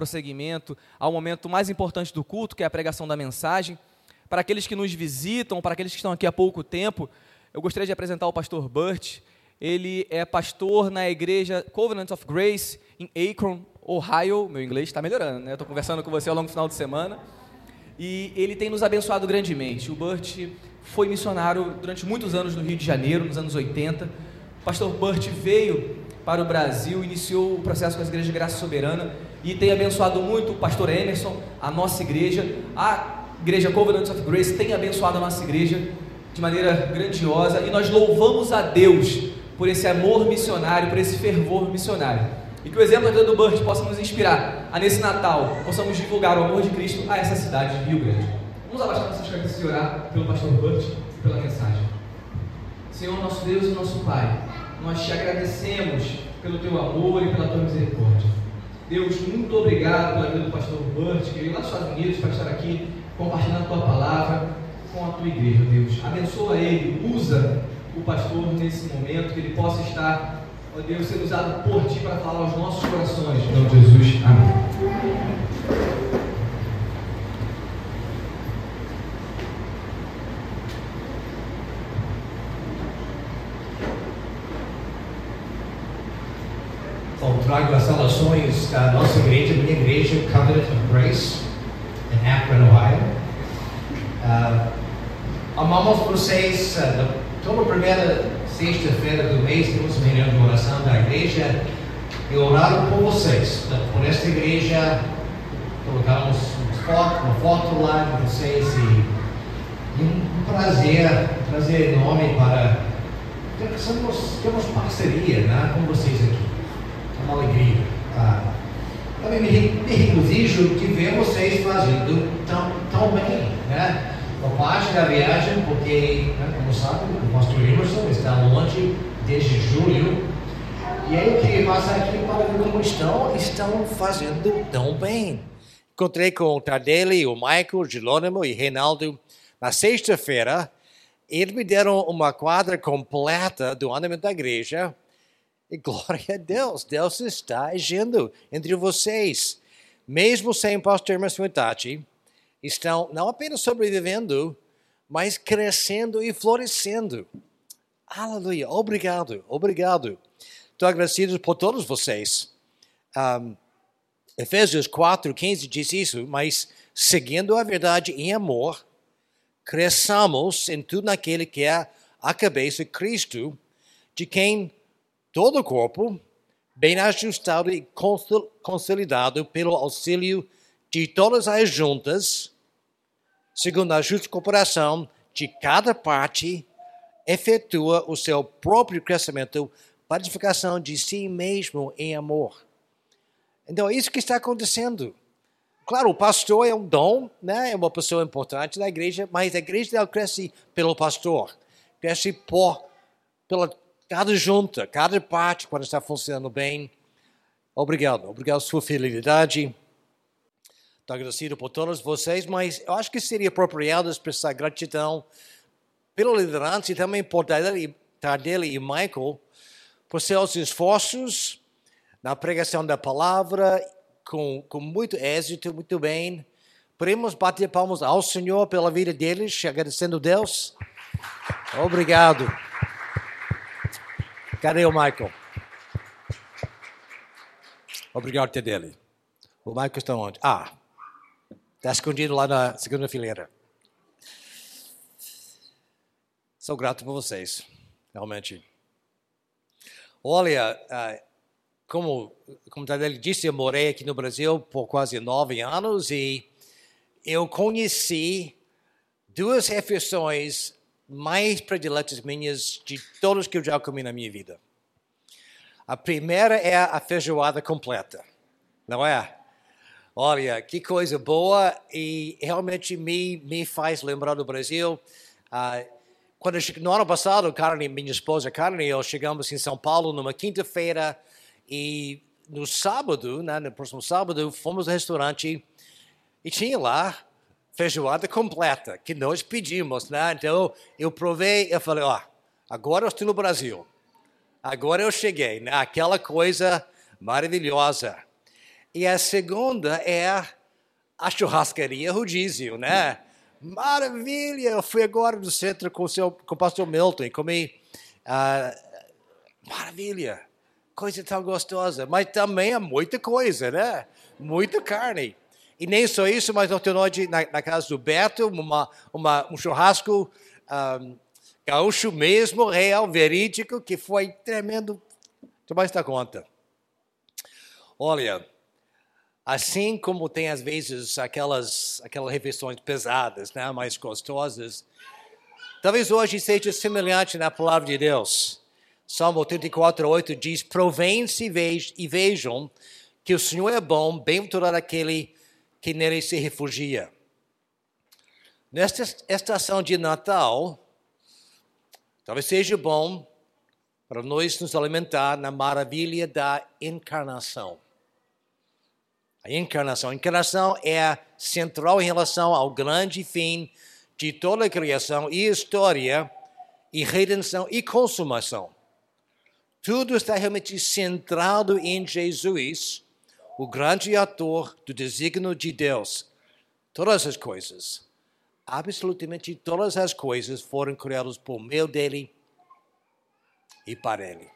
prosseguimento ao momento mais importante do culto, que é a pregação da mensagem. Para aqueles que nos visitam, para aqueles que estão aqui há pouco tempo, eu gostaria de apresentar o pastor Burt. Ele é pastor na igreja Covenant of Grace, em Akron, Ohio. Meu inglês está melhorando, né? Estou conversando com você ao longo do final de semana. E ele tem nos abençoado grandemente. O Burt foi missionário durante muitos anos no Rio de Janeiro, nos anos 80. O pastor Burt veio para o Brasil, iniciou o processo com as igrejas de graça soberana e tem abençoado muito o pastor Emerson, a nossa igreja, a igreja Covenant of Grace tem abençoado a nossa igreja de maneira grandiosa e nós louvamos a Deus por esse amor missionário, por esse fervor missionário. E que o exemplo da do Burt possa nos inspirar a nesse Natal possamos divulgar o amor de Cristo a essa cidade de Rio Grande. Vamos abaixar nossas cabeças e orar pelo pastor Burt e pela mensagem. Senhor, nosso Deus e nosso Pai, nós te agradecemos pelo teu amor e pela tua misericórdia. Deus, muito obrigado pela vida do pastor Burt, que veio lá dos Estados Unidos para estar aqui compartilhando a tua palavra com a tua igreja, Deus. Abençoa ele, usa o pastor nesse momento, que ele possa estar, ó Deus, sendo usado por ti para falar aos nossos corações. Em nome de Jesus. Amém. Bom, saudações da nossa igreja, minha igreja, Covenant of Grace, em Akron, Ohio. Uh, amamos vocês, uh, toda primeira sexta-feira do mês temos uma reunião de oração da igreja e orado por vocês, por esta igreja, colocamos uma foto lá de vocês e, um prazer, um prazer enorme para temos, temos parceria né, com vocês aqui uma alegria. Ah, também me, regozijo de ver vocês fazendo tão, tão bem, né? Uma parte da viagem, porque, né, como sabe, o pastor Emerson está longe desde julho. E aí eu queria passar aqui para ver como estão, estão fazendo tão bem. Encontrei com o Tardelli, o Michael, o Jerônimo e Reinaldo na sexta-feira. Eles me deram uma quadra completa do andamento da igreja e glória a Deus, Deus está agindo entre vocês. Mesmo sem pastor Emerson Itachi, estão não apenas sobrevivendo, mas crescendo e florescendo. Aleluia, obrigado, obrigado. Estou agradecido por todos vocês. Um, Efésios 4, 15 diz isso, mas seguindo a verdade em amor, cresçamos em tudo naquele que é a cabeça, Cristo, de quem todo o corpo, bem ajustado e consolidado pelo auxílio de todas as juntas, segundo a justa cooperação de cada parte, efetua o seu próprio crescimento para edificação de si mesmo em amor. Então é isso que está acontecendo. Claro, o pastor é um dom, né? é uma pessoa importante na igreja, mas a igreja não cresce pelo pastor, cresce por, pela cada junta, cada parte, quando está funcionando bem. Obrigado, obrigado pela sua fidelidade. Estou agradecido por todos vocês, mas eu acho que seria apropriado expressar gratidão pela liderança e também por Tardelli e Michael por seus esforços na pregação da palavra com, com muito êxito, muito bem. Podemos bater palmas ao Senhor pela vida deles, agradecendo a Deus. Obrigado. Cadê o Michael? Obrigado, Tedele. O Michael está onde? Ah, está escondido lá na segunda fileira. Sou grato por vocês, realmente. Olha, ah, como, como Tadele disse, eu morei aqui no Brasil por quase nove anos e eu conheci duas refeições mais prediletas minhas de todas que eu já comi na minha vida. A primeira é a feijoada completa, não é? Olha, que coisa boa e realmente me, me faz lembrar do Brasil. Uh, quando eu, no ano passado, Karen, minha esposa Karen e eu chegamos em São Paulo numa quinta-feira e no sábado, né, no próximo sábado, fomos ao restaurante e tinha lá feijoada completa, que nós pedimos, né? Então, eu provei, eu falei, ó, agora eu estou no Brasil. Agora eu cheguei, né? Coisa maravilhosa. E a segunda é a churrascaria rodízio, né? Maravilha! Eu fui agora no centro com o, seu, com o pastor Milton e comi. Uh, maravilha! Coisa tão gostosa. Mas também é muita coisa, né? Muita carne. E nem só isso, mas ontem à noite, na, na casa do Beto, uma, uma, um churrasco um, gaúcho mesmo, real, verídico, que foi tremendo. Vai dar conta. Olha, assim como tem às vezes aquelas, aquelas refeições pesadas, né, mais gostosas, talvez hoje seja semelhante na palavra de Deus. Salmo 34, 8 diz: Provém-se e vejam que o Senhor é bom, bem-aventurado aquele que nele se refugia. Nesta estação de Natal, talvez seja bom para nós nos alimentar na maravilha da encarnação. A encarnação. A encarnação é central em relação ao grande fim de toda a criação e história, e redenção e consumação. Tudo está realmente centrado em Jesus o grande ator do desígnio de Deus. Todas as coisas, absolutamente todas as coisas foram criadas por meio dele e para ele.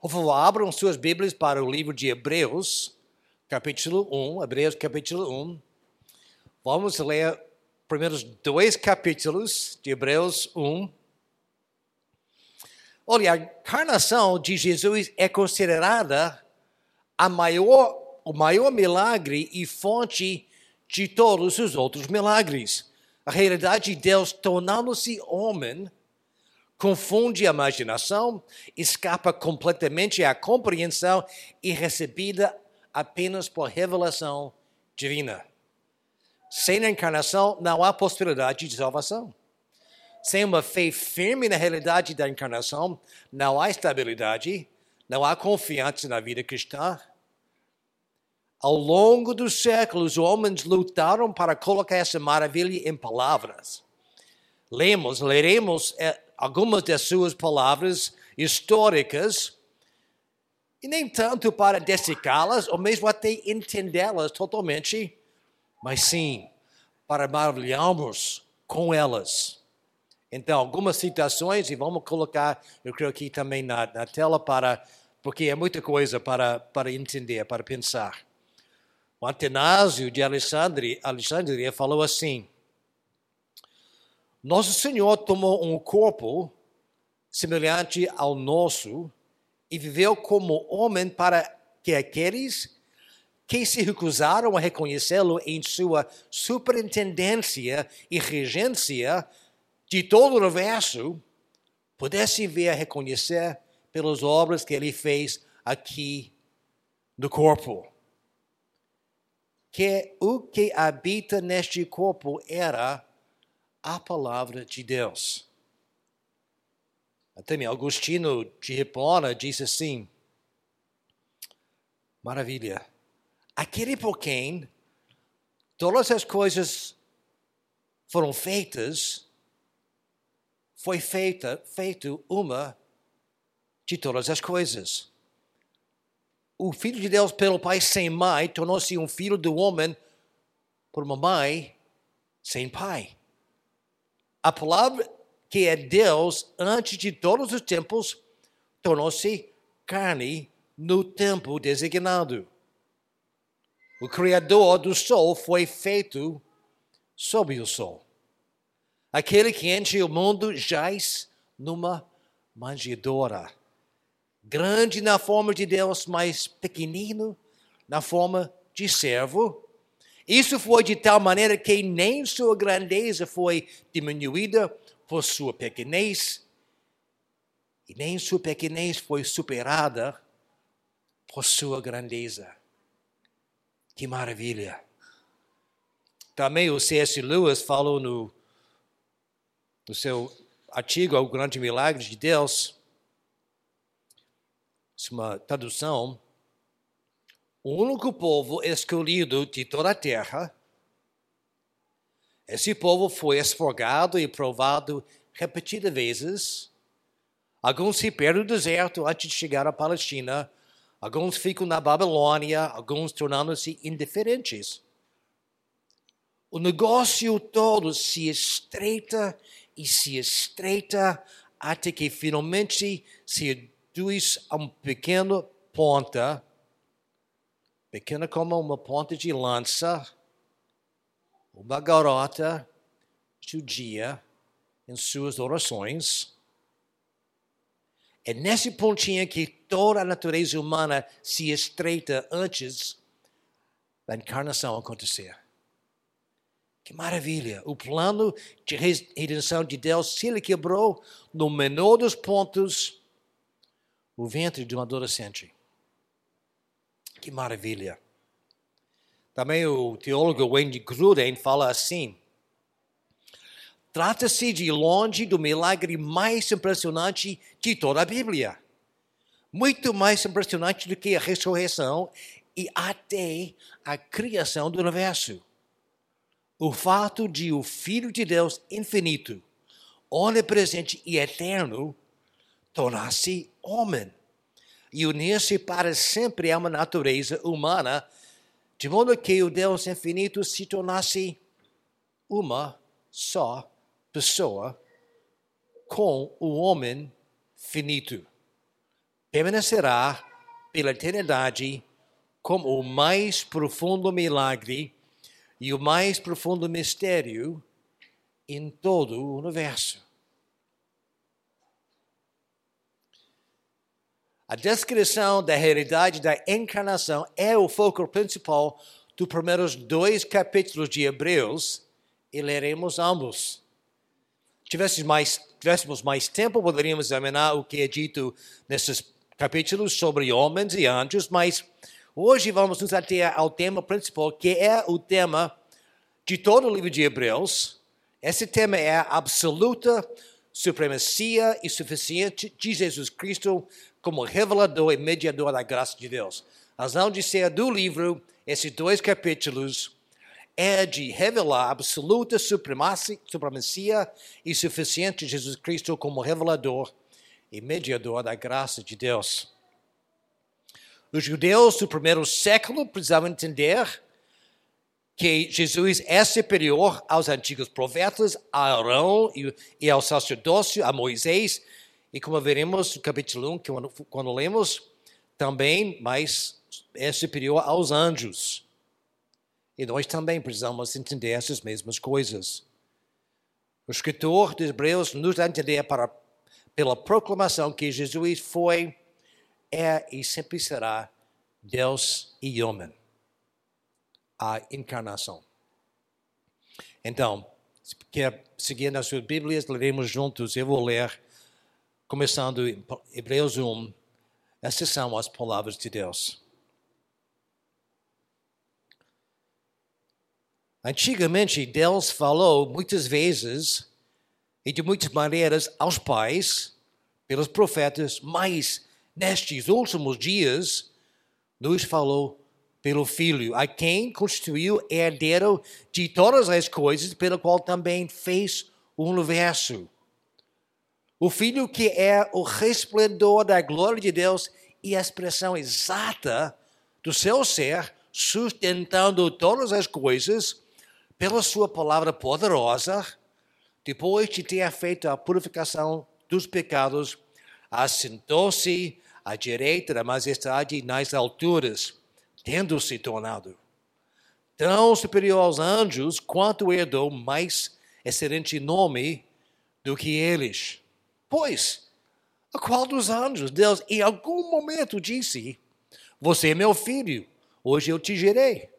Por favor, abram suas Bíblias para o livro de Hebreus, capítulo 1. Hebreus, capítulo 1. Vamos ler primeiros dois capítulos de Hebreus 1. Olha, a encarnação de Jesus é considerada a maior, o maior milagre e fonte de todos os outros milagres. A realidade de Deus tornando-se homem confunde a imaginação, escapa completamente à compreensão e recebida apenas por revelação divina. Sem a encarnação não há possibilidade de salvação. Sem uma fé firme na realidade da encarnação, não há estabilidade, não há confiança na vida cristã. Ao longo dos séculos, homens lutaram para colocar essa maravilha em palavras. Lemos, leremos eh, algumas das suas palavras históricas, e nem tanto para dessecá-las, ou mesmo até entendê-las totalmente, mas sim para maravilharmos com elas. Então, algumas citações, e vamos colocar, eu creio aqui também na, na tela, para, porque é muita coisa para, para entender, para pensar. O Atenásio de Alexandria, Alexandria falou assim: Nosso Senhor tomou um corpo semelhante ao nosso e viveu como homem para que aqueles que se recusaram a reconhecê-lo em sua superintendência e regência de todo o universo pudessem ver a reconhecer pelas obras que ele fez aqui no corpo. Que o que habita neste corpo era a palavra de Deus. Até Augustino de Hipona disse assim: Maravilha. Aquele por quem todas as coisas foram feitas, foi feita, feito uma de todas as coisas. O filho de Deus pelo pai sem mãe tornou-se um filho do homem por uma mãe sem pai. A palavra que é Deus antes de todos os tempos tornou-se carne no tempo designado. O Criador do Sol foi feito sob o Sol. Aquele que enche o mundo jaz numa manjedoura. Grande na forma de Deus, mas pequenino na forma de servo. Isso foi de tal maneira que nem sua grandeza foi diminuída por sua pequenez, e nem sua pequenez foi superada por sua grandeza. Que maravilha! Também o C.S. Lewis falou no, no seu artigo O Grande Milagre de Deus, é uma tradução, o único povo escolhido de toda a terra, esse povo foi esfogado e provado repetidas vezes. Alguns se perderam no deserto antes de chegar à Palestina, Alguns ficam na Babilônia, alguns tornando-se indiferentes. O negócio todo se estreita e se estreita até que finalmente se reduz a um pequeno ponta, pequena como uma ponta de lança, uma garota judia em suas orações. É nesse pontinho que toda a natureza humana se estreita antes da encarnação acontecer. Que maravilha! O plano de redenção de Deus se ele quebrou no menor dos pontos o ventre de um adolescente. Que maravilha! Também o teólogo Wendy Gruden fala assim: trata-se de longe do milagre mais impressionante de toda a Bíblia. Muito mais impressionante do que a ressurreição e até a criação do universo o fato de o Filho de Deus infinito, onipresente e eterno, tornar-se homem e unir-se para sempre a uma natureza humana, de modo que o Deus infinito se tornasse uma só pessoa com o homem finito. Permanecerá pela eternidade como o mais profundo milagre e o mais profundo mistério em todo o universo. A descrição da realidade da encarnação é o foco principal dos primeiros dois capítulos de Hebreus e leremos ambos. Tivéssemos mais, tivéssemos mais tempo, poderíamos examinar o que é dito nesses capítulos sobre homens e anjos, mas Hoje vamos nos ater ao tema principal, que é o tema de todo o livro de Hebreus. Esse tema é a absoluta supremacia e suficiente de Jesus Cristo como revelador e mediador da graça de Deus. A razão de ser do livro, esses dois capítulos, é de revelar a absoluta supremacia, e suficiente de Jesus Cristo como revelador e mediador da graça de Deus. Os judeus do primeiro século precisavam entender que Jesus é superior aos antigos profetas, a Arão e ao sacerdócio, a Moisés, e como veremos no capítulo 1, quando, quando lemos, também, mas é superior aos anjos. E nós também precisamos entender essas mesmas coisas. O escritor de Hebreus nos dá a entender para, pela proclamação que Jesus foi é e sempre será Deus e homem. A encarnação. Então, se quer seguir nas suas Bíblias, leremos juntos. Eu vou ler, começando em Hebreus 1. Essas são as palavras de Deus. Antigamente, Deus falou muitas vezes e de muitas maneiras aos pais, pelos profetas, mas nestes últimos dias, nos falou pelo Filho, a quem constituiu herdeiro de todas as coisas, pelo qual também fez o universo. O Filho que é o resplendor da glória de Deus e a expressão exata do seu ser, sustentando todas as coisas pela sua palavra poderosa, depois de ter feito a purificação dos pecados, assentou-se à direita da majestade nas alturas, tendo se tornado tão superior aos anjos quanto herdou mais excelente nome do que eles. Pois, a qual dos anjos Deus em algum momento disse: Você é meu filho, hoje eu te gerei.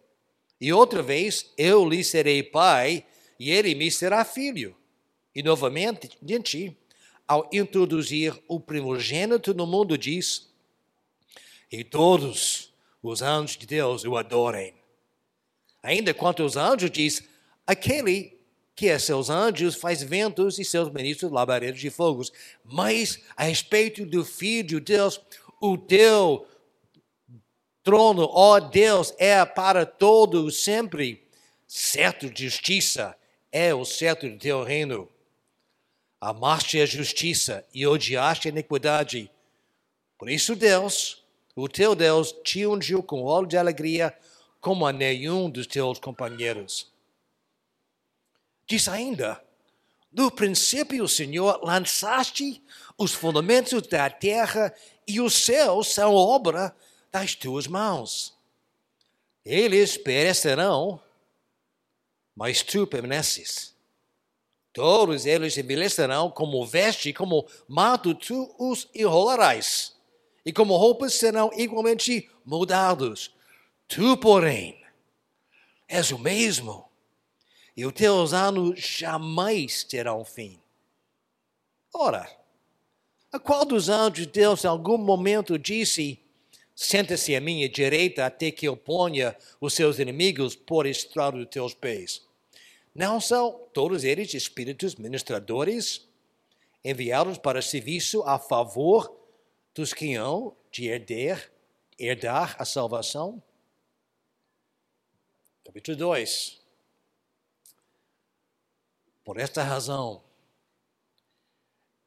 E outra vez eu lhe serei pai, e ele me será filho. E novamente, gente, ao introduzir o primogênito no mundo, diz: E todos os anjos de Deus o adorem. Ainda quanto aos anjos, diz: Aquele que é seus anjos faz ventos e seus ministros labaredos de fogos. Mas a respeito do Filho de Deus, o teu trono, ó Deus, é para todo sempre. Certo de justiça é o certo do teu reino amaste a justiça e odiaste a iniquidade. Por isso Deus o teu Deus te ungiu com óleo de alegria como a nenhum dos teus companheiros. Diz ainda, no princípio, Senhor, lançaste os fundamentos da terra e os céus são obra das tuas mãos. Eles perecerão, mas tu permaneces. Todos eles envelhecerão como veste, como manto tu os enrolarás e como roupas serão igualmente mudados. Tu, porém, és o mesmo, e os teus anos jamais terão fim. Ora, a qual dos anjos de Deus em algum momento disse: Senta-se à minha direita até que eu ponha os seus inimigos por estrado dos teus pés? Não são todos eles espíritos ministradores enviados para serviço a favor dos que hão de herdar, herdar a salvação? Capítulo 2. Por esta razão,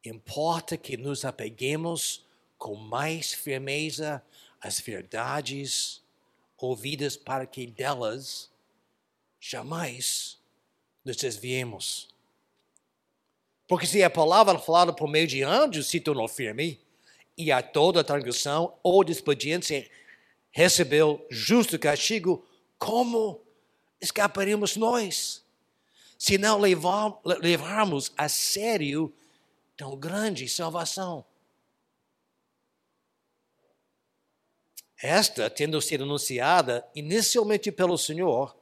importa que nos apeguemos com mais firmeza às verdades ouvidas para que delas jamais nos desviemos. Porque se a palavra falada por meio de anjos se tornou firme, e a toda transgressão ou desobediência recebeu justo castigo, como escaparíamos nós? Se não levarmos a sério tão grande salvação. Esta, tendo sido anunciada inicialmente pelo Senhor,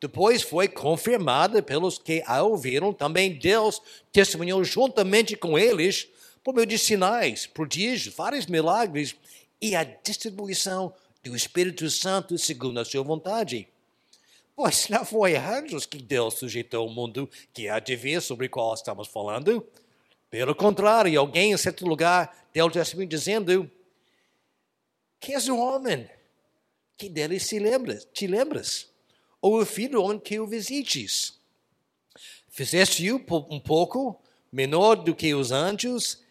depois foi confirmada pelos que a ouviram, também Deus testemunhou juntamente com eles por meio de sinais, prodígios, vários milagres e a distribuição do Espírito Santo segundo a sua vontade. Pois não foi anjos que Deus sujeitou o mundo que há de vir sobre o qual estamos falando. Pelo contrário, alguém em certo lugar deu testemunho dizendo que és um homem que dele se lembra, te lembras, ou o filho que o visites. Fizeste-o um pouco menor do que os anjos,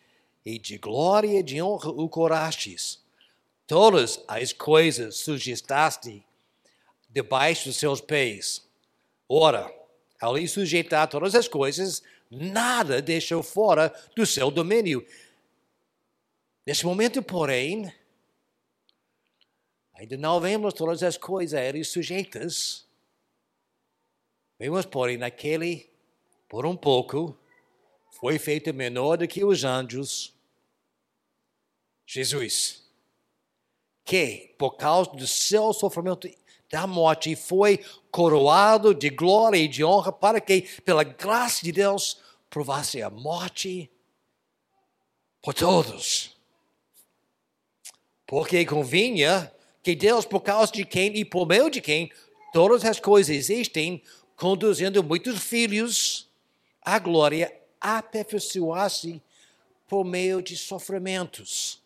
e de glória e de honra o corastes. Todas as coisas sujeitaste debaixo dos seus pés. Ora, ao lhe sujeitar todas as coisas, nada deixou fora do seu domínio. Nesse momento, porém, ainda não vemos todas as coisas a ele sujeitas. Vemos, porém, naquele, por um pouco, foi feito menor do que os anjos, Jesus, que por causa do seu sofrimento da morte foi coroado de glória e de honra para que, pela graça de Deus, provasse a morte por todos. Porque convinha que Deus, por causa de quem e por meio de quem todas as coisas existem, conduzindo muitos filhos à glória aperfeiçoar-se por meio de sofrimentos.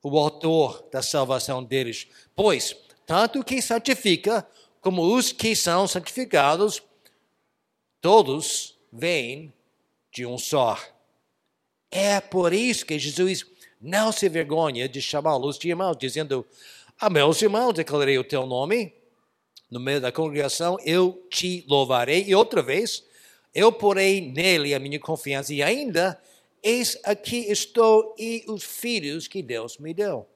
O autor da salvação deles. Pois, tanto que santifica como os que são santificados, todos vêm de um só. É por isso que Jesus não se vergonha de chamá-los de irmãos, dizendo: A meus irmãos declarei o teu nome, no meio da congregação eu te louvarei. E outra vez, eu porei nele a minha confiança e ainda, eis aqui estou e os filhos que Deus me deu.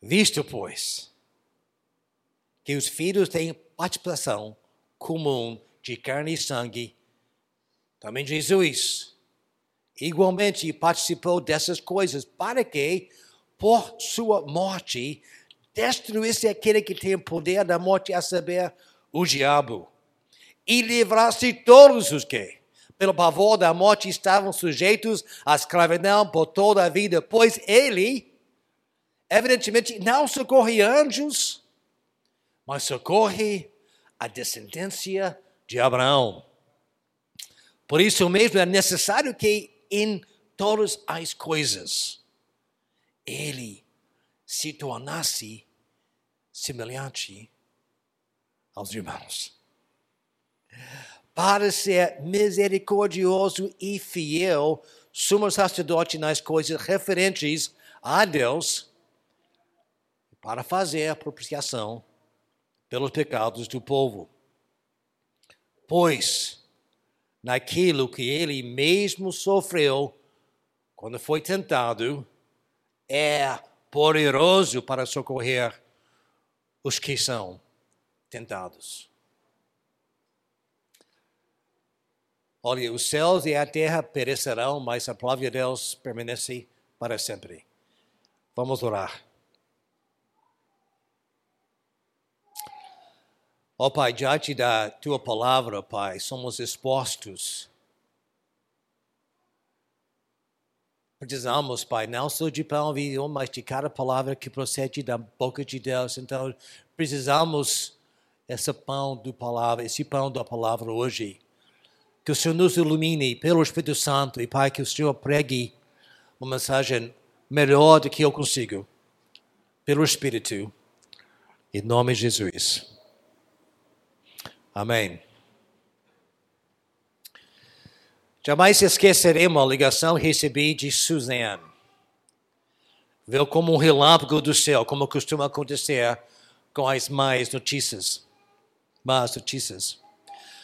Visto, pois, que os filhos têm participação comum de carne e sangue, também Jesus igualmente participou dessas coisas para que por sua morte, destruísse aquele que tem poder da morte, a saber, o diabo, e livrasse todos os que, pelo pavor da morte, estavam sujeitos à escravidão por toda a vida, pois ele, evidentemente, não socorre anjos, mas socorre a descendência de Abraão. Por isso mesmo é necessário que em todas as coisas ele se tornasse semelhante aos irmãos. para ser misericordioso e fiel, sumo sacerdote nas coisas referentes a Deus, para fazer propiciação pelos pecados do povo. Pois, naquilo que ele mesmo sofreu quando foi tentado, é poderoso para socorrer os que são tentados. Olha, os céus e a terra perecerão, mas a palavra de Deus permanece para sempre. Vamos orar. Ó oh, Pai, diante da tua palavra, Pai, somos expostos. Precisamos, Pai, não só de pão vinho, mas de cada palavra que procede da boca de Deus. Então, precisamos esse pão do palavra, esse pão da palavra hoje. Que o Senhor nos ilumine pelo Espírito Santo e, Pai, que o Senhor pregue uma mensagem melhor do que eu consigo, pelo Espírito, em nome de Jesus. Amém. Jamais esqueceremos a ligação que recebi de Suzanne. Viu como um relâmpago do céu, como costuma acontecer com as más notícias. Más notícias.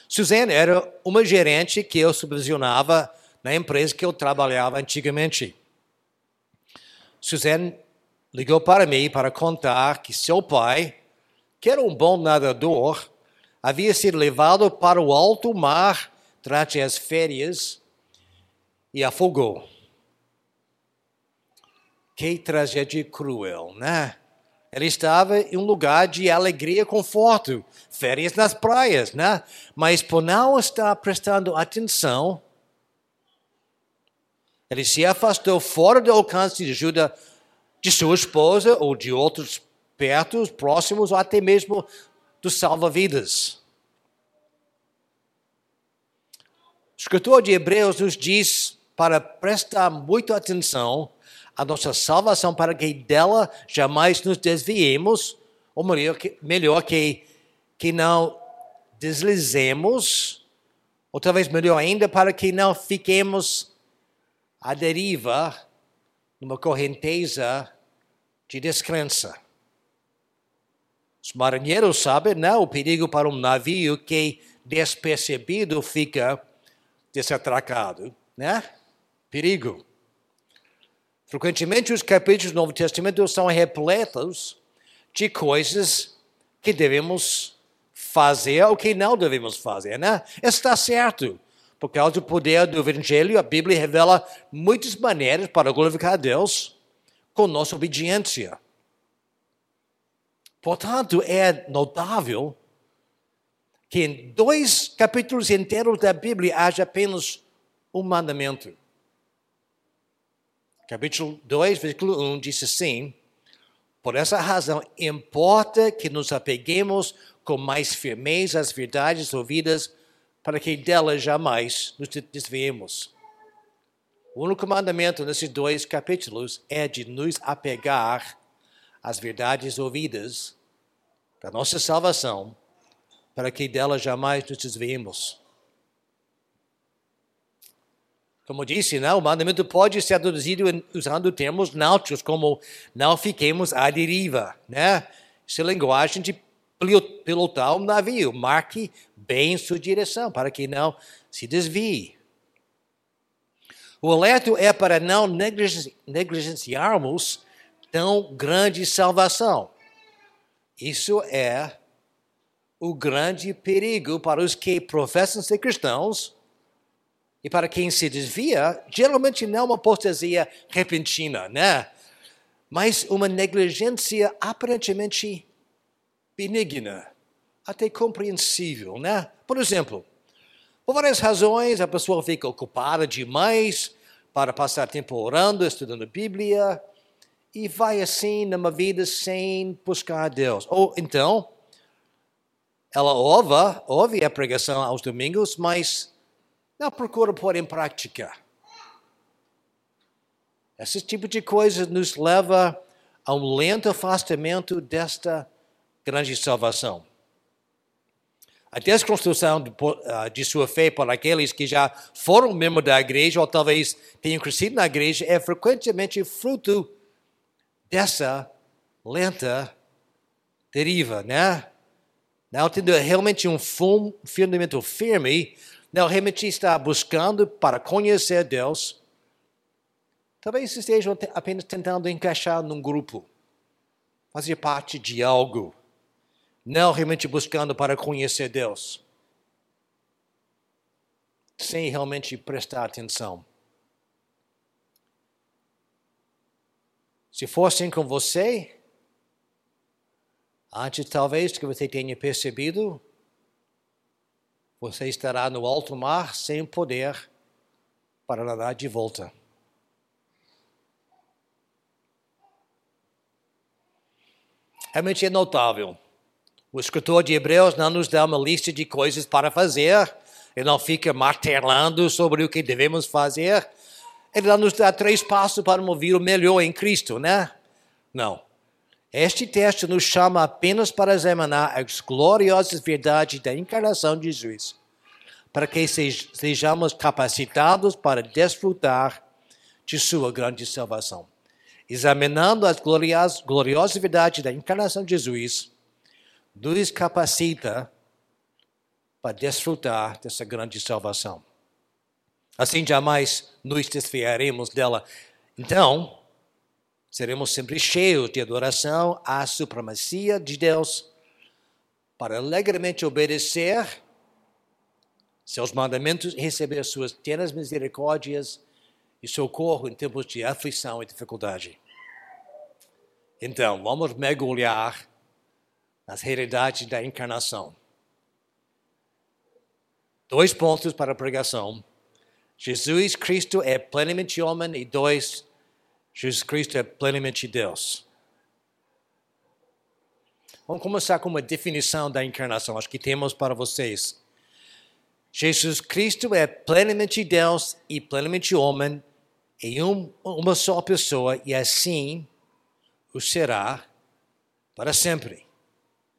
Suzanne era uma gerente que eu supervisionava na empresa que eu trabalhava antigamente. Suzanne ligou para mim para contar que seu pai, que era um bom nadador, havia sido levado para o alto mar durante as férias e afogou. Que tragédia cruel, né? Ele estava em um lugar de alegria e conforto, férias nas praias, né? Mas por não estar prestando atenção, ele se afastou fora do alcance de ajuda de sua esposa ou de outros perto, próximos, ou até mesmo do salva-vidas. O escritor de Hebreus nos diz para prestar muita atenção à nossa salvação, para que dela jamais nos desviemos, ou melhor que, melhor que, que não deslizemos, ou talvez melhor ainda, para que não fiquemos à deriva numa correnteza de descrença. Os marinheiros sabem, né, o perigo para um navio que despercebido fica desatracado, né? Perigo. Frequentemente os capítulos do Novo Testamento são repletos de coisas que devemos fazer ou que não devemos fazer, né? Está certo. Por causa do poder do Evangelho, a Bíblia revela muitas maneiras para glorificar a Deus com nossa obediência. Portanto, é notável que em dois capítulos inteiros da Bíblia haja apenas um mandamento. Capítulo 2, versículo 1 diz assim: Por essa razão, importa que nos apeguemos com mais firmeza às verdades ouvidas, para que delas jamais nos desviemos. O único mandamento nesses dois capítulos é de nos apegar às verdades ouvidas da nossa salvação, para que dela jamais nos desviemos. Como disse, não, o mandamento pode ser traduzido usando termos náuticos, como não fiquemos à deriva. Né? Essa é linguagem de pilotar um navio. Marque bem sua direção, para que não se desvie. O alerta é para não negligenciarmos tão grande salvação. Isso é o grande perigo para os que professam ser cristãos e para quem se desvia, geralmente não uma apostasia repentina, né? Mas uma negligência aparentemente benigna, até compreensível, né? Por exemplo, por várias razões, a pessoa fica ocupada demais para passar tempo orando, estudando a Bíblia, e vai assim numa vida sem buscar a Deus. Ou então, ela ouve, ouve a pregação aos domingos, mas não procura pôr em prática. Esse tipo de coisa nos leva a um lento afastamento desta grande salvação. a desconstrução de, de, sua fé por aqueles que já foram membros da igreja ou talvez tenham crescido na igreja é frequentemente fruto dessa lenta deriva, né? Não tendo realmente um fundamento firme, não realmente está buscando para conhecer Deus, talvez estejam apenas tentando encaixar num grupo, fazer parte de algo, não realmente buscando para conhecer Deus, sem realmente prestar atenção. Se fossem com você, antes talvez que você tenha percebido, você estará no alto mar sem poder para nadar de volta. Realmente é notável. O escritor de Hebreus não nos dá uma lista de coisas para fazer, ele não fica martelando sobre o que devemos fazer, ele não nos dá três passos para uma vida melhor em Cristo, né? Não. Este texto nos chama apenas para examinar as gloriosas verdades da encarnação de Jesus, para que sejamos capacitados para desfrutar de sua grande salvação. Examinando as gloriosas, gloriosas verdades da encarnação de Jesus, nos capacita para desfrutar dessa grande salvação. Assim jamais nos desfiaremos dela. Então, seremos sempre cheios de adoração à supremacia de Deus para alegremente obedecer seus mandamentos e receber suas ternas misericórdias e socorro em tempos de aflição e dificuldade. Então, vamos mergulhar nas realidades da encarnação. Dois pontos para a pregação Jesus Cristo é plenamente homem e dois, Jesus Cristo é plenamente Deus. Vamos começar com uma definição da encarnação, acho que temos para vocês. Jesus Cristo é plenamente Deus e plenamente homem em um, uma só pessoa e assim o será para sempre.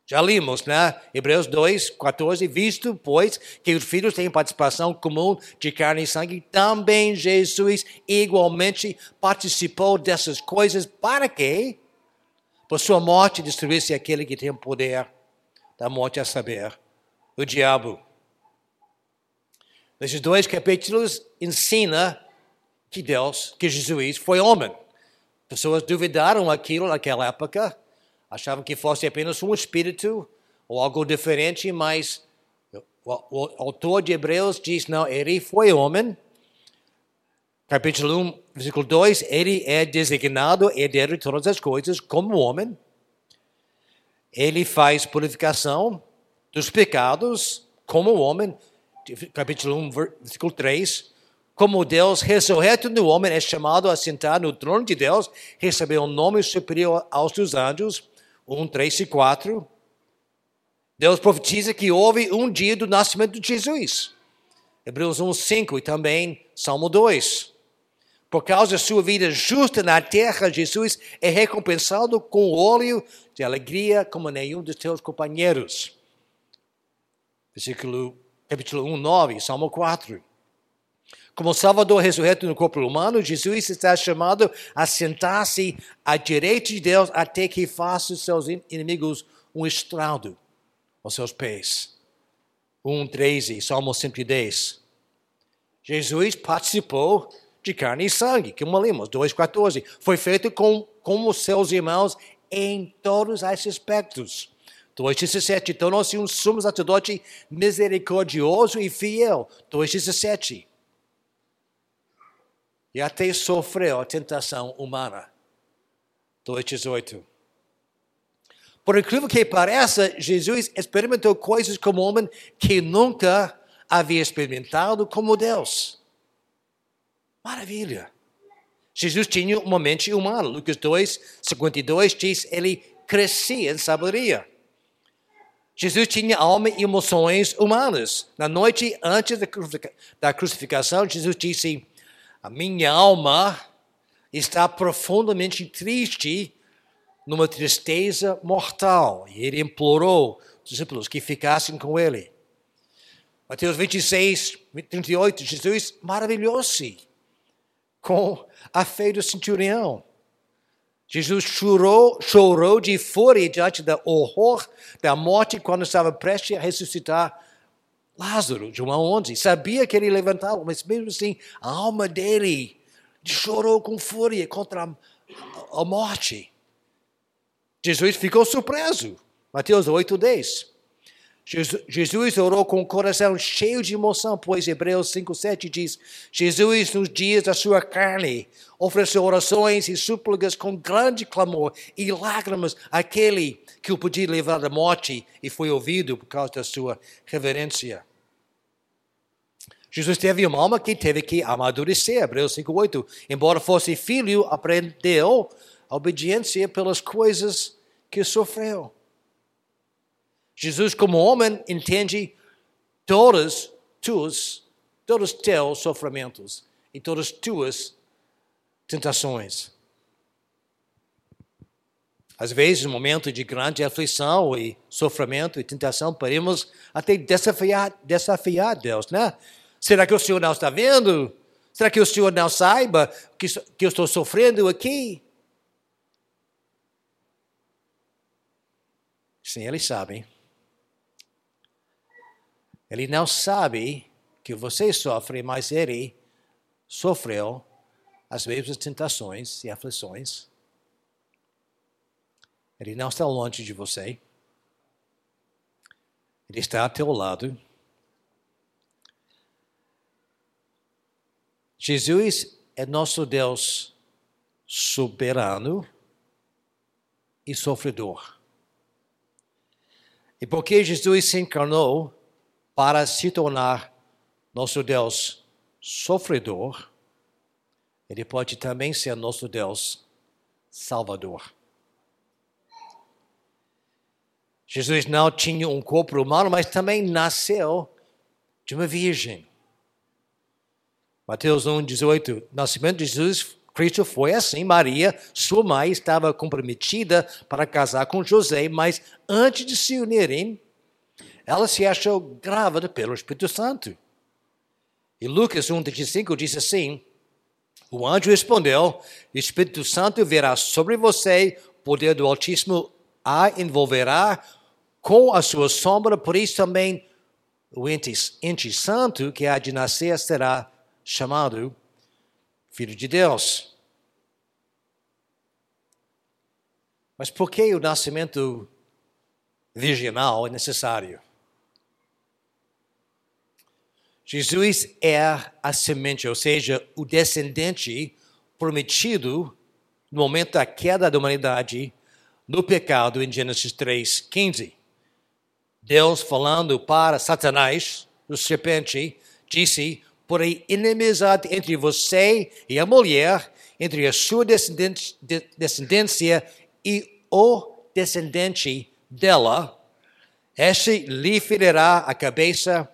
Já limos, né? Hebreus 2, 14. Visto, pois, que os filhos têm participação comum de carne e sangue, também Jesus igualmente participou dessas coisas para que, por sua morte, destruísse aquele que tem o poder da morte, a saber, o diabo. Nesses dois capítulos ensina que Deus, que Jesus foi homem. Pessoas duvidaram aquilo naquela época achavam que fosse apenas um espírito ou algo diferente, mas o, autor de Hebreus diz: não, ele foi homem. Capítulo 1, versículo 2: ele é designado herdeiro de todas as coisas como homem. Ele faz purificação dos pecados como homem. Capítulo 1, versículo 3. Como Deus ressurreto no homem é chamado a sentar no trono de Deus, recebeu um nome superior aos dos anjos 1, 3 e 4, Deus profetiza que houve um dia do nascimento de Jesus. Hebreus 1, 5 e também Salmo 2. Por causa da sua vida justa na terra, Jesus é recompensado com óleo de alegria como nenhum dos seus companheiros. Versículo, capítulo 1, 9, Salmo 4. Como Salvador ressurreto no corpo humano, Jesus está chamado a sentar-se à direita de Deus até que faça os seus inimigos um estrado aos seus pés. 1,13, Salmo 110. Jesus participou de carne e sangue, como lemos, 2,14. Foi feito com, como seus irmãos em todos os aspectos. 2,17. Tornou-se um sumo sacerdote misericordioso e fiel. 2,17 e até sofreu a tentação humana. 2,18. Por incrível que pareça, Jesus experimentou coisas como homem que nunca havia experimentado como Deus. Maravilha! Jesus tinha uma mente humana. Lucas 2, 52 diz ele crescia em sabedoria. Jesus tinha alma e emoções humanas. Na noite antes da crucificação, Jesus disse: a minha alma está profundamente triste, numa tristeza mortal. E ele implorou os discípulos que ficassem com ele. Mateus 26, 38, Jesus maravilhou-se com a fé do centurião. Jesus chorou, chorou de fúria diante do horror da morte quando estava prestes a ressuscitar Lázaro, João 11. Sabia que ele levantava, mas mesmo assim, a alma dele chorou com fúria contra a, a morte. Jesus ficou surpreso. Mateus 8, 10. Jesus orou com o coração cheio de emoção, pois Hebreus 5,7 diz: Jesus, nos dias da sua carne, ofereceu orações e súplicas com grande clamor e lágrimas àquele que o podia levar da morte e foi ouvido por causa da sua reverência. Jesus teve uma alma que teve que amadurecer, Hebreus 5,8. Embora fosse filho, aprendeu a obediência pelas coisas que sofreu. Jesus, como homem, entende todos tuas, todos teus sofrimentos e todas tuas tentações. Às vezes, no momento de grande aflição e sofrimento e tentação, podemos até desafiar, desafiar Deus, né? Será que o Senhor não está vendo? Será que o Senhor não saiba que, que eu estou sofrendo aqui? Sim, Ele sabe. Ele não sabe que você sofre, mas ele sofreu as mesmas tentações e aflições. Ele não está longe de você. Ele está ao teu lado. Jesus é nosso Deus soberano e sofredor. E porque Jesus se encarnou, para se tornar nosso Deus sofredor, ele pode também ser nosso Deus salvador. Jesus não tinha um corpo humano, mas também nasceu de uma virgem. Mateus 1, 18. O nascimento de Jesus Cristo foi assim. Maria, sua mãe, estava comprometida para casar com José, mas antes de se unirem, ela se achou grávida pelo Espírito Santo. E Lucas 1,35 diz assim: O anjo respondeu: Espírito Santo virá sobre você, poder do Altíssimo a envolverá com a sua sombra, por isso também o ente, ente santo que há de nascer será chamado Filho de Deus. Mas por que o nascimento virginal é necessário? Jesus é a semente, ou seja, o descendente prometido no momento da queda da humanidade no pecado em Gênesis 3:15. Deus falando para Satanás, o serpente, disse: "Porém inimizade entre você e a mulher, entre a sua descendência e o descendente dela, este lhe ferirá a cabeça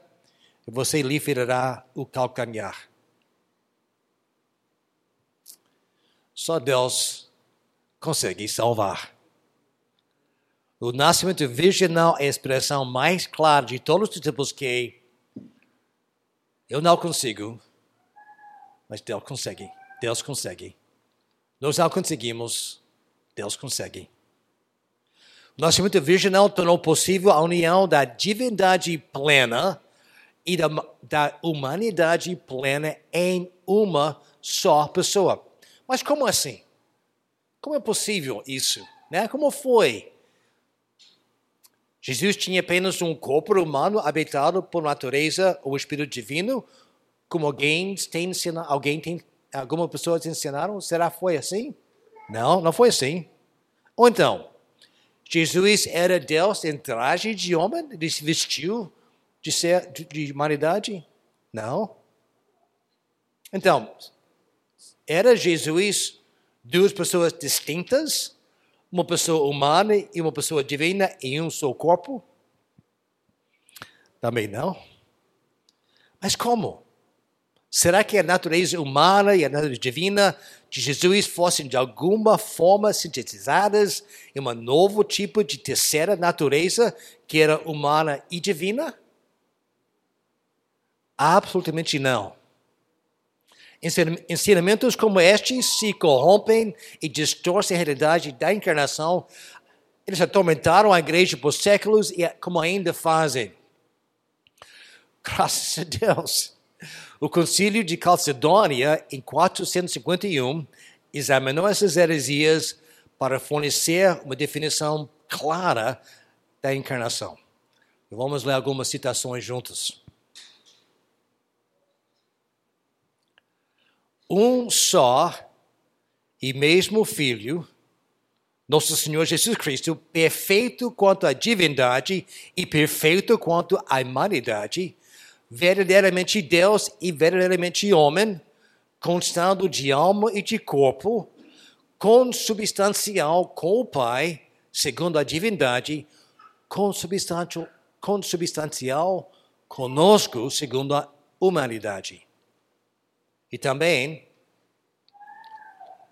você lhe ferirá o calcanhar. Só Deus consegue salvar. O nascimento virginal é a expressão mais clara de todos os tipos que eu não consigo, mas Deus consegue. Deus consegue. Nós não conseguimos, Deus consegue. O nascimento virginal tornou possível a união da divindade plena e da, da humanidade plena em uma só pessoa. Mas como assim? Como é possível isso? Né? Como foi? Jesus tinha apenas um corpo humano habitado por natureza ou espírito divino, como alguém tem ensinado, alguém tem, alguma pessoa te ensinaram? Será que foi assim? Não, não foi assim. Ou então, Jesus era Deus em traje de homem, ele se vestiu de, ser, de humanidade? Não. Então, era Jesus duas pessoas distintas, uma pessoa humana e uma pessoa divina em um só corpo? Também não. Mas como? Será que a natureza humana e a natureza divina de Jesus fossem de alguma forma sintetizadas em um novo tipo de terceira natureza que era humana e divina? Absolutamente não. Ensinamentos como estes se corrompem e distorcem a realidade da encarnação. Eles atormentaram a igreja por séculos e como ainda fazem. Graças a Deus. O concílio de Calcedônia, em 451, examinou essas heresias para fornecer uma definição clara da encarnação. Vamos ler algumas citações juntos. Um só e mesmo Filho, nosso Senhor Jesus Cristo, perfeito quanto à divindade e perfeito quanto à humanidade, verdadeiramente Deus e verdadeiramente homem, constando de alma e de corpo, consubstancial com o Pai, segundo a divindade, consubstancial, consubstancial conosco, segundo a humanidade. E também,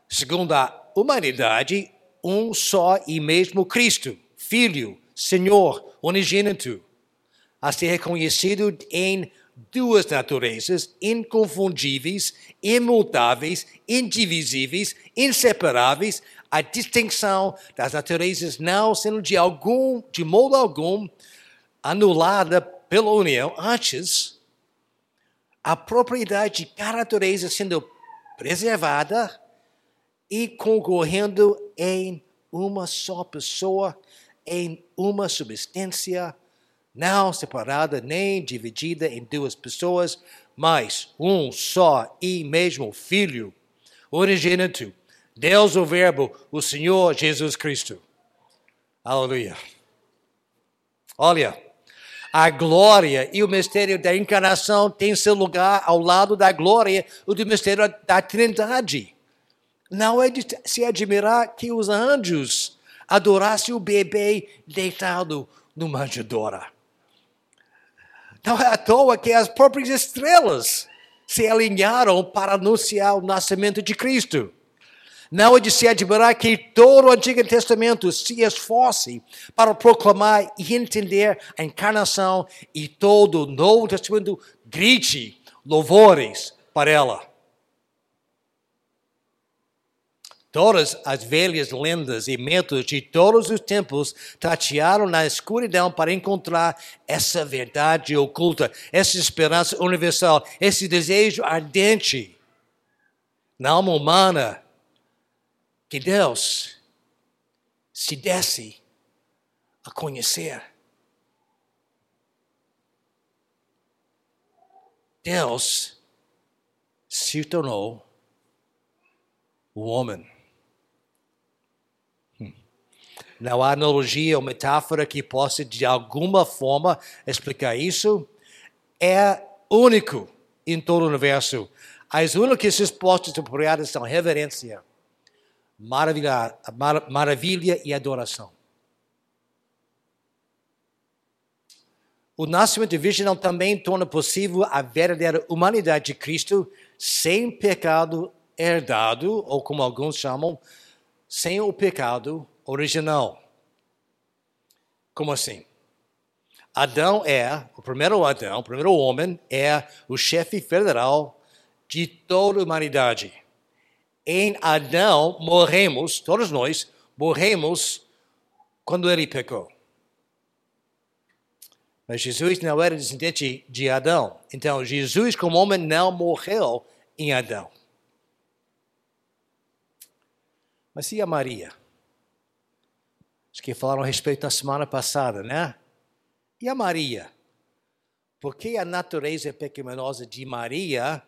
segundo a humanidade, um só e mesmo Cristo, Filho, Senhor, unigênito, a ser reconhecido em duas naturezas inconfundíveis, imutáveis, indivisíveis, inseparáveis, a distinção das naturezas não sendo de algum, de modo algum, anulada pela união, antes, a propriedade de cada natureza sendo preservada e concorrendo em uma só pessoa, em uma substância, não separada nem dividida em duas pessoas, mas um só e mesmo Filho, unigênito, Deus o Verbo, o Senhor Jesus Cristo. Aleluia. Olha, a glória e o mistério da encarnação têm seu lugar ao lado da glória e do mistério da Trindade. Não é de se admirar que os anjos adorassem o bebê deitado no manjedoura. Não é à toa que as próprias estrelas se alinharam para anunciar o nascimento de Cristo. Não é de se admirar que todo o Antigo Testamento se esforce para proclamar e entender a encarnação e todo o Novo Testamento grite louvores para ela. Todas as velhas lendas e mitos de todos os tempos tatearam na escuridão para encontrar essa verdade oculta, essa esperança universal, esse desejo ardente na alma humana que Deus se desse a conhecer. Deus se tornou o homem. Não há analogia ou metáfora que possa, de alguma forma, explicar isso. É único em todo o universo. As únicas respostas apropriadas são reverência, maravilha, mar, maravilha e adoração. O nascimento virginal também torna possível a verdadeira humanidade de Cristo sem pecado herdado, ou como alguns chamam, sem o pecado original. Como assim? Adão é, o primeiro Adão, o primeiro homem, é o chefe federal de toda a humanidade. Em Adão morremos, todos nós morremos quando ele pecou. Mas Jesus não era descendente de Adão. Então, Jesus, como homem, não morreu em Adão. Mas e a Maria? Os que falaram a respeito na semana passada, né? E a Maria? Por que a natureza pecaminosa de Maria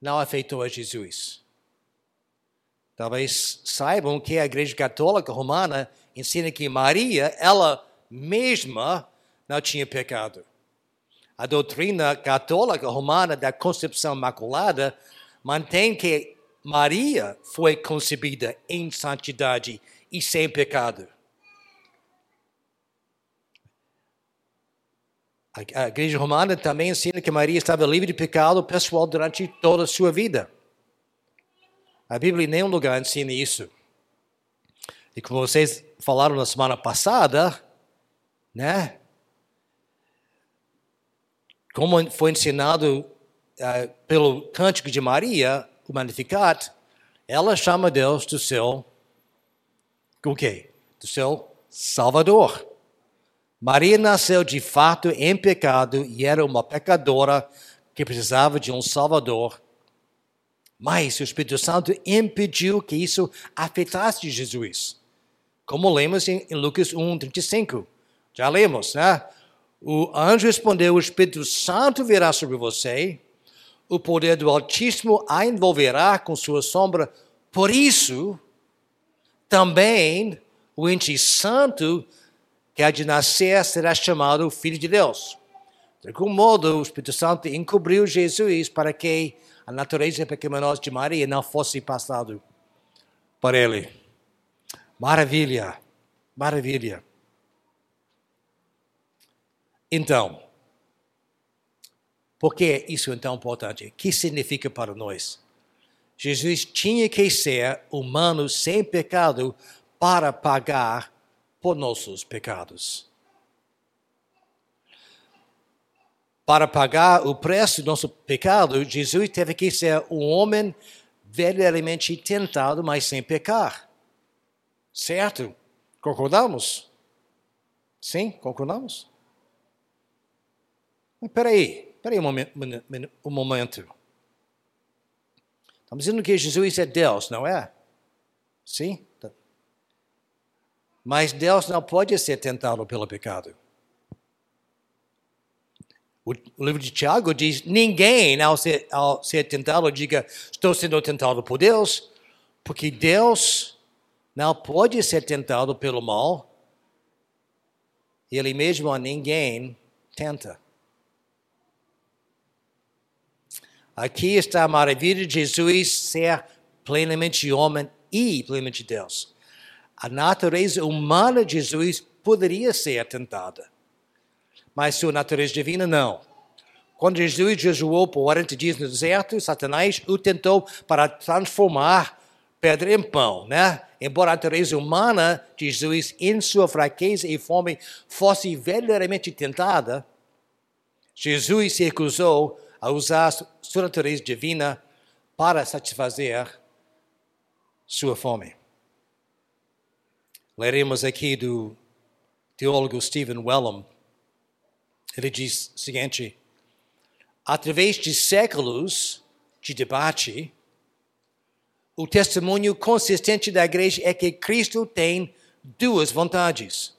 não afetou a Jesus? Talvez saibam que a Igreja Católica Romana ensina que Maria, ela mesma, não tinha pecado. A doutrina católica romana da concepção maculada mantém que Maria foi concebida em santidade e sem pecado. A igreja romana também ensina que Maria estava livre de pecado pessoal durante toda a sua vida. A Bíblia em nenhum lugar ensina isso. E como vocês falaram na semana passada, né? como foi ensinado uh, pelo Cântico de Maria, o Magnificat, ela chama Deus do seu o quê? Do seu Salvador. Maria nasceu de fato em pecado e era uma pecadora que precisava de um Salvador. Mas o Espírito Santo impediu que isso afetasse Jesus. Como lemos em, Lucas 1, 35. Já lemos, né? O anjo respondeu: O Espírito Santo virá sobre você, o poder do Altíssimo a envolverá com sua sombra. Por isso, também o ente santo que há de nascer será chamado Filho de Deus. De algum modo, o Espírito Santo encobriu Jesus para que a natureza pecaminosa de Maria não fosse passado por ele. Maravilha, maravilha. Então, por que isso é tão importante? O que significa para nós? Jesus tinha que ser humano sem pecado para pagar por nossos pecados. Para pagar o preço do nosso pecado, Jesus teve que ser um homem verdadeiramente tentado, mas sem pecar. Certo? Concordamos? Sim, concordamos? Mas peraí, peraí um. Um momento. Estamos dizendo que Jesus é Deus, não é? Sim? Mas Deus não pode ser tentado pelo pecado. O livro de Tiago diz: ninguém, ao ser, ao ser tentado, diga, estou sendo tentado por Deus, porque Deus não pode ser tentado pelo mal, ele mesmo a ninguém tenta. Aqui está a maravilha de Jesus ser plenamente homem e plenamente Deus. A natureza humana de Jesus poderia ser tentada, mas sua natureza divina não. Quando Jesus jejuou por 40 dias no deserto, Satanás o tentou para transformar pedra em pão, né? Embora a natureza humana de Jesus, em sua fraqueza e fome, fosse verdadeiramente tentada, Jesus se recusou a usar sua natureza divina para satisfazer sua fome. Leremos aqui do teólogo Stephen Wellum. Ele diz o seguinte: através de séculos de debate, o testemunho consistente da igreja é que Cristo tem duas vontades.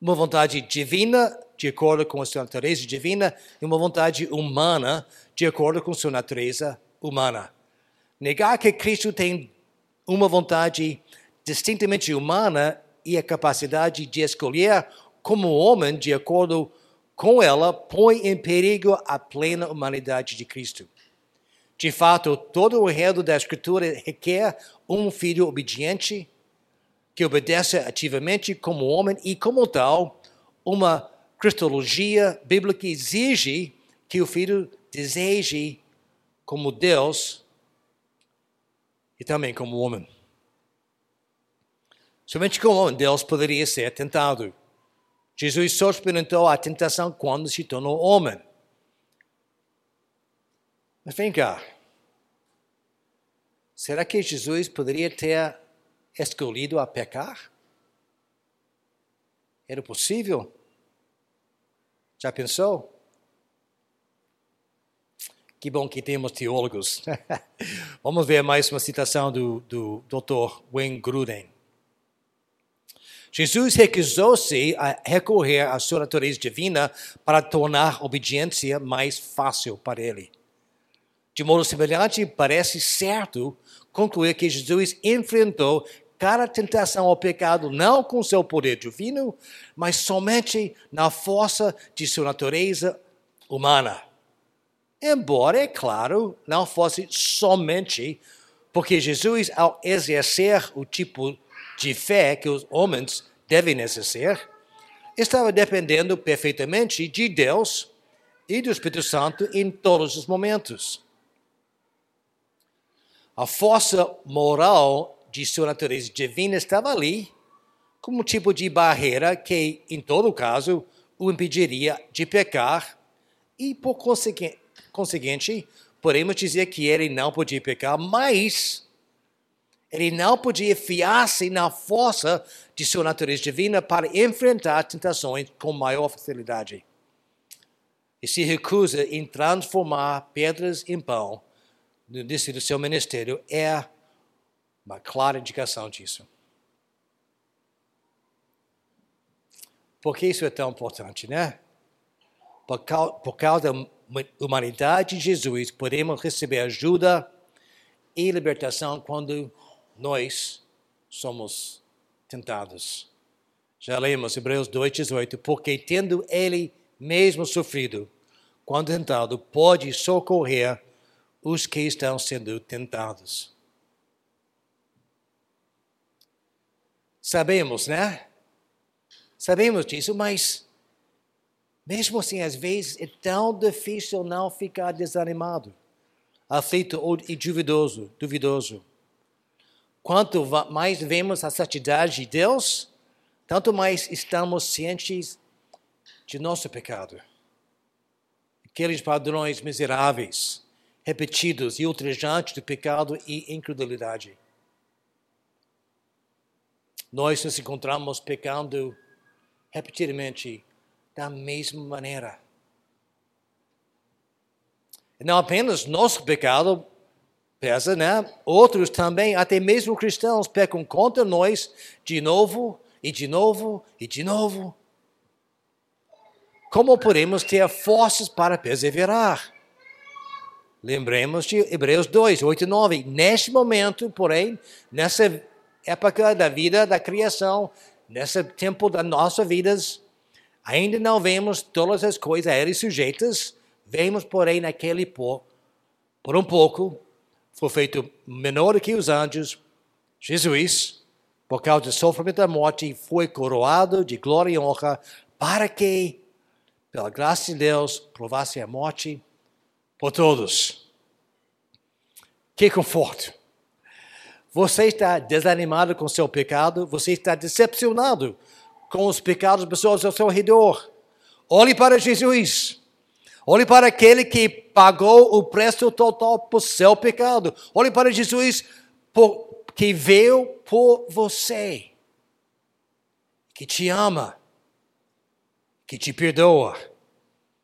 Uma vontade divina de acordo com a sua natureza divina, e uma vontade humana, de acordo com sua natureza humana. Negar que Cristo tem uma vontade distintamente humana e a capacidade de escolher como homem de acordo com ela põe em perigo a plena humanidade de Cristo. De fato, todo o enredo da Escritura requer um filho obediente, que obedece ativamente como homem e, como tal, uma cristologia bíblica exige que o filho deseje como Deus e também como homem. Somente como homem Deus poderia ser tentado. Jesus só experimentou a tentação quando se tornou homem. Mas vem cá. Será que Jesus poderia ter escolhido a pecar? Era possível? Já pensou? Que bom que temos teólogos. Vamos ver mais uma citação do, do Dr. Wayne Gruden. Jesus recusou-se a recorrer à sua natureza divina para tornar a obediência mais fácil para ele. De modo semelhante, parece certo concluir que Jesus enfrentou cada tentação ao pecado não com seu poder divino, mas somente na força de sua natureza humana. Embora, é claro, não fosse somente porque Jesus, ao exercer o tipo de fé que os homens devem exercer, estava dependendo perfeitamente de Deus e do Espírito Santo em todos os momentos. A força moral de sua natureza divina estava ali como um tipo de barreira que, em todo caso, o impediria de pecar E por conseguinte, podemos dizer que ele não podia pecar, mas ele não podia fiar-se na força de sua natureza divina para enfrentar tentações com maior facilidade. E se recusa em transformar pedras em pão no início do seu ministério, é uma clara indicação disso. Por que isso é tão importante, né? Por por causa da humanidade de Jesus, podemos receber ajuda e libertação quando nós somos tentados. Já lemos Hebreus 2,18, porque tendo ele mesmo sofrido, quando tentado, pode socorrer os que estão sendo tentados. Sabemos, né? Sabemos disso, mas mesmo assim, às vezes é tão difícil não ficar desanimado, aflito e duvidoso, duvidoso. Quanto mais vemos a santidade de Deus, tanto mais estamos cientes de nosso pecado. Aqueles padrões miseráveis, repetidos e ultrajantes do pecado e incredulidade. Nós nos encontramos pecando repetidamente da mesma maneira. Não apenas nosso pecado pesa, né? Outros também, até mesmo cristãos, pecam contra nós de novo e de novo e de novo. Como podemos ter forças para perseverar? Lembremos de Hebreus 2, 8 e 9. Neste momento, porém, nessa época da vida da criação, nesse tempo das nossas vidas, ainda não vemos todas as coisas a eles sujeitas, vemos, porém, naquele por, por um pouco, foi feito menor que os anjos, Jesus, por causa do sofrimento da morte, foi coroado de glória e honra, para que, pela graça de Deus, provasse a morte por todos. Que conforto! Você está desanimado com seu pecado, você está decepcionado com os pecados das pessoas ao seu redor. Olhe para Jesus. Olhe para aquele que pagou o preço total por seu pecado. Olhe para Jesus por, que veio por você, que te ama, que te perdoa.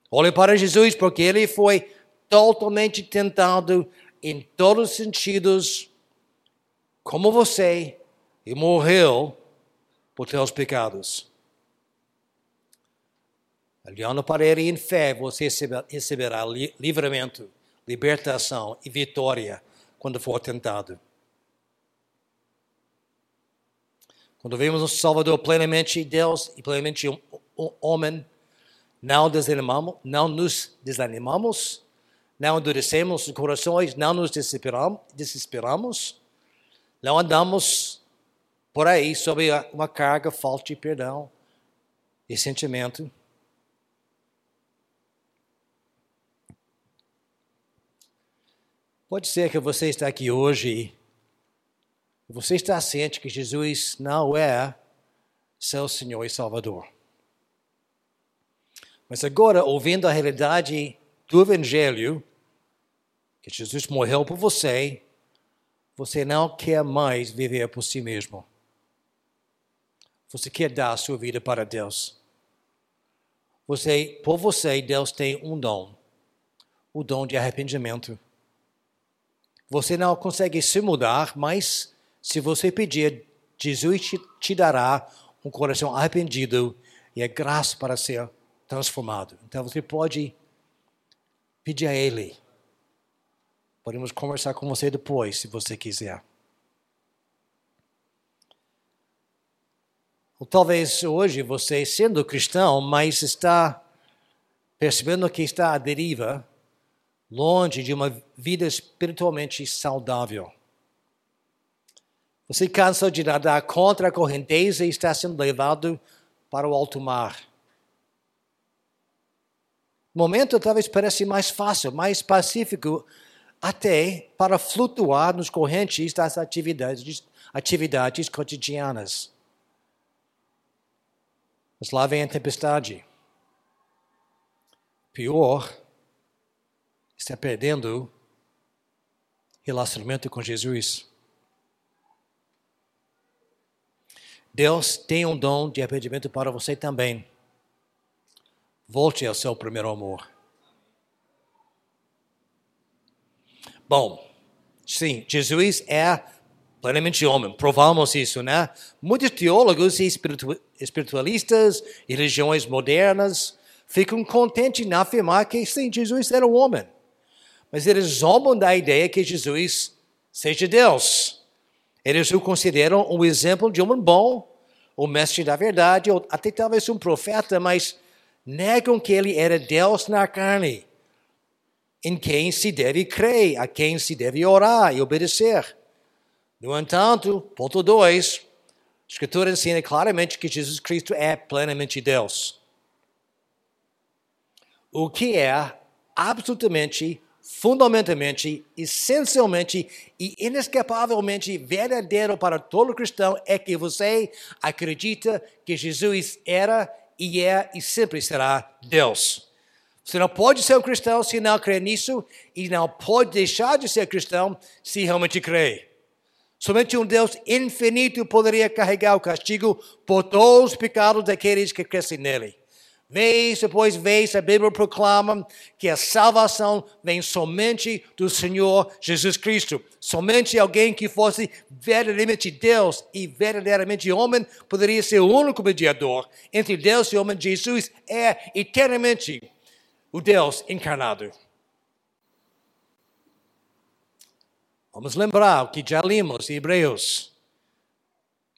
Olhe para Jesus porque ele foi totalmente tentado em todos os sentidos como você e morreu por teus pecados. Olhando para ele em fé, você receberá livramento, libertação e vitória quando for tentado. Quando vemos o Salvador plenamente Deus e plenamente homem, não desanimamos, não nos desanimamos, não endurecemos os corações, não nos desesperamos, não andamos por aí sob uma carga, falta de perdão e sentimento. Pode ser que você está aqui hoje e você está ciente que Jesus não é seu Senhor e Salvador. Mas agora, ouvindo a realidade do Evangelho, que Jesus morreu por você, você não quer mais viver por si mesmo. Você quer dar a sua vida para Deus. Você, por você, Deus tem um dom, o dom de arrependimento. Você não consegue se mudar, mas se você pedir, Jesus te, te dará um coração arrependido e a graça para ser transformado. Então você pode pedir a Ele Podemos conversar com você depois, se você quiser. Ou talvez hoje você, sendo cristão, mas está percebendo que está à deriva, longe de uma vida espiritualmente saudável. Você cansa de nadar contra a correnteza e está sendo levado para o alto mar. O momento talvez pareça mais fácil, mais pacífico, até para flutuar nos correntes das atividades, atividades cotidianas. Mas lá vem a tempestade. Pior está perdendo relacionamento com Jesus. Deus tem um dom de arrependimento para você também. Volte ao seu primeiro amor. Bom, sim, Jesus é plenamente homem, provamos isso, né? Muitos teólogos e espiritualistas e religiões modernas ficam contentes em afirmar que sim, Jesus era um homem. Mas eles zombam da ideia que Jesus seja Deus. Eles o consideram um exemplo de homem bom, o mestre da verdade, ou até talvez um profeta, mas negam que ele era Deus na carne, em quem se deve crer, a quem se deve orar e obedecer. No entanto, ponto 2, a Escritura ensina claramente que Jesus Cristo é plenamente Deus. O que é absolutamente fundamentalmente, essencialmente e inescapavelmente verdadeiro para todo cristão é que você acredita que Jesus era e é e sempre será Deus. Você não pode ser um cristão se não crer nisso e não pode deixar de ser cristão se realmente crer. Somente um Deus infinito poderia carregar o castigo por todos os pecados daqueles que crescem nele. Vez depois vez, a Bíblia proclama que a salvação vem somente do Senhor Jesus Cristo. Somente alguém que fosse verdadeiramente Deus e verdadeiramente homem poderia ser o único mediador entre Deus e homem. Jesus é eternamente o Deus encarnado. Vamos lembrar o que já lemos em Hebreus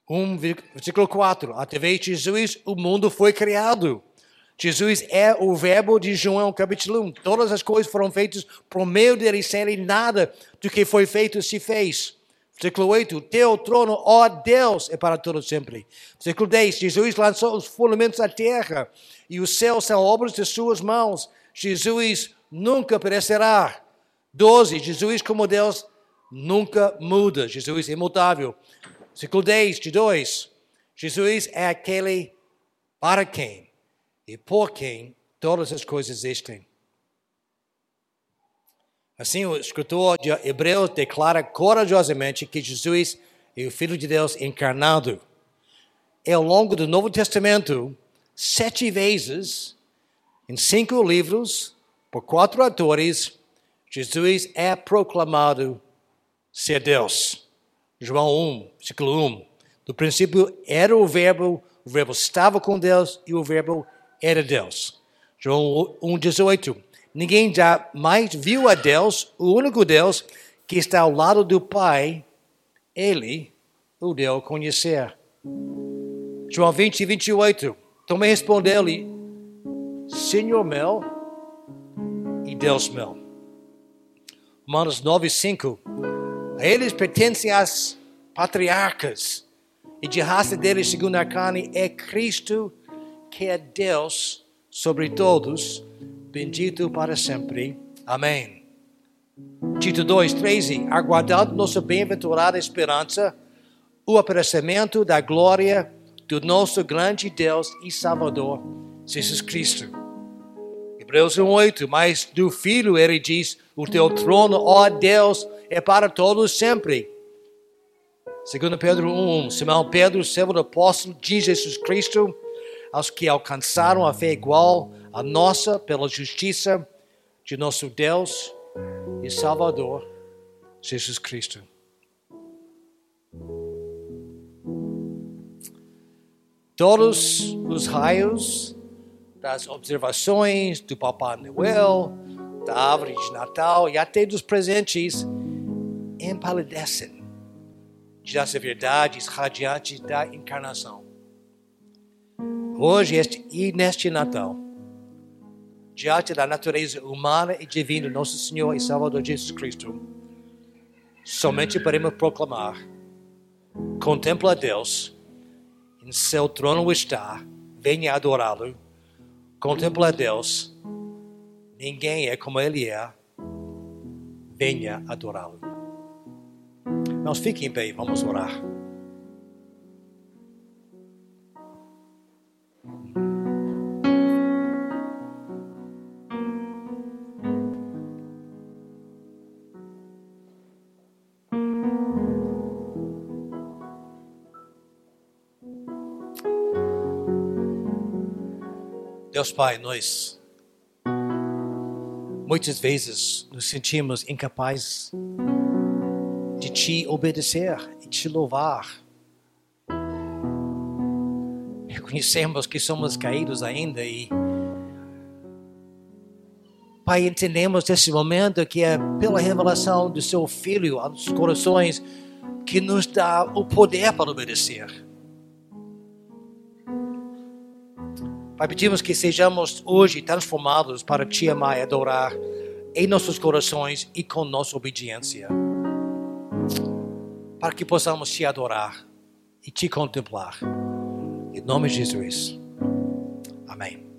1, versículo 4. Através de Jesus o mundo foi criado. Jesus é o verbo de João capítulo 1. Todas as coisas foram feitas por meio dele, sem ele nada do que foi feito se fez. Versículo 8, teu trono, ó Deus, é para todo sempre. Versículo 10, Jesus lançou os fundamentos da terra e os céus são obras de suas mãos. Jesus nunca perecerá. 12, Jesus como Deus nunca muda. Jesus é imutável. Versículo 10 de 2, Jesus é aquele para quem e por quem todas as coisas existem. Assim, o escritor de Hebreus declara corajosamente que Jesus é o Filho de Deus encarnado. E ao longo do Novo Testamento, sete vezes, em cinco livros, por quatro atores, Jesus é proclamado ser Deus. João 1, versículo 1. No princípio era o Verbo, o Verbo estava com Deus e o Verbo era Deus. João 1,18. Ninguém jamais viu a Deus, o único Deus que está ao lado do Pai, ele o deu a conhecer. João 20, 28. Também respondeu-lhe, Senhor meu e Deus meu. Romanos 9, 5. A eles pertencem as patriarcas, e de raça deles, segundo a carne, é Cristo que é Deus sobre todos, bendito para sempre. Amém. Tito 2, 13. Aguardando nossa bem-aventurada esperança, o aparecimento da glória do nosso grande Deus e Salvador, Jesus Cristo. Hebreus 1, 8. Mas do Filho ele diz: O teu trono, ó Deus, é para todos sempre. Segundo Pedro 1, 1. Simão Pedro, servo do apóstolo de Jesus Cristo, aos que alcançaram a fé igual à nossa pela justiça de nosso Deus e Salvador, Jesus Cristo. Todos os raios das observações do Papai Noel, da árvore de Natal e até dos presentes empalidecem das verdades radiantes da encarnação. Hoje este, e neste Natal, diante da natureza humana e divina do nosso Senhor e Salvador Jesus Cristo, somente podemos proclamar: contempla a Deus, em seu trono está, venha adorá-lo. Contempla a Deus, ninguém é como Ele é, venha adorá-lo. Nós fiquem em pé, vamos orar. Deus Pai, nós muitas vezes nos sentimos incapazes de te obedecer e te louvar. Reconhecemos que somos caídos ainda e Pai, entendemos nesse momento que é pela revelação do seu Filho aos corações que nos dá o poder para obedecer. Pai, pedimos que sejamos hoje transformados para te amar e adorar em nossos corações e com nossa obediência. Para que possamos te adorar e te contemplar. Em nome de Jesus. Amém.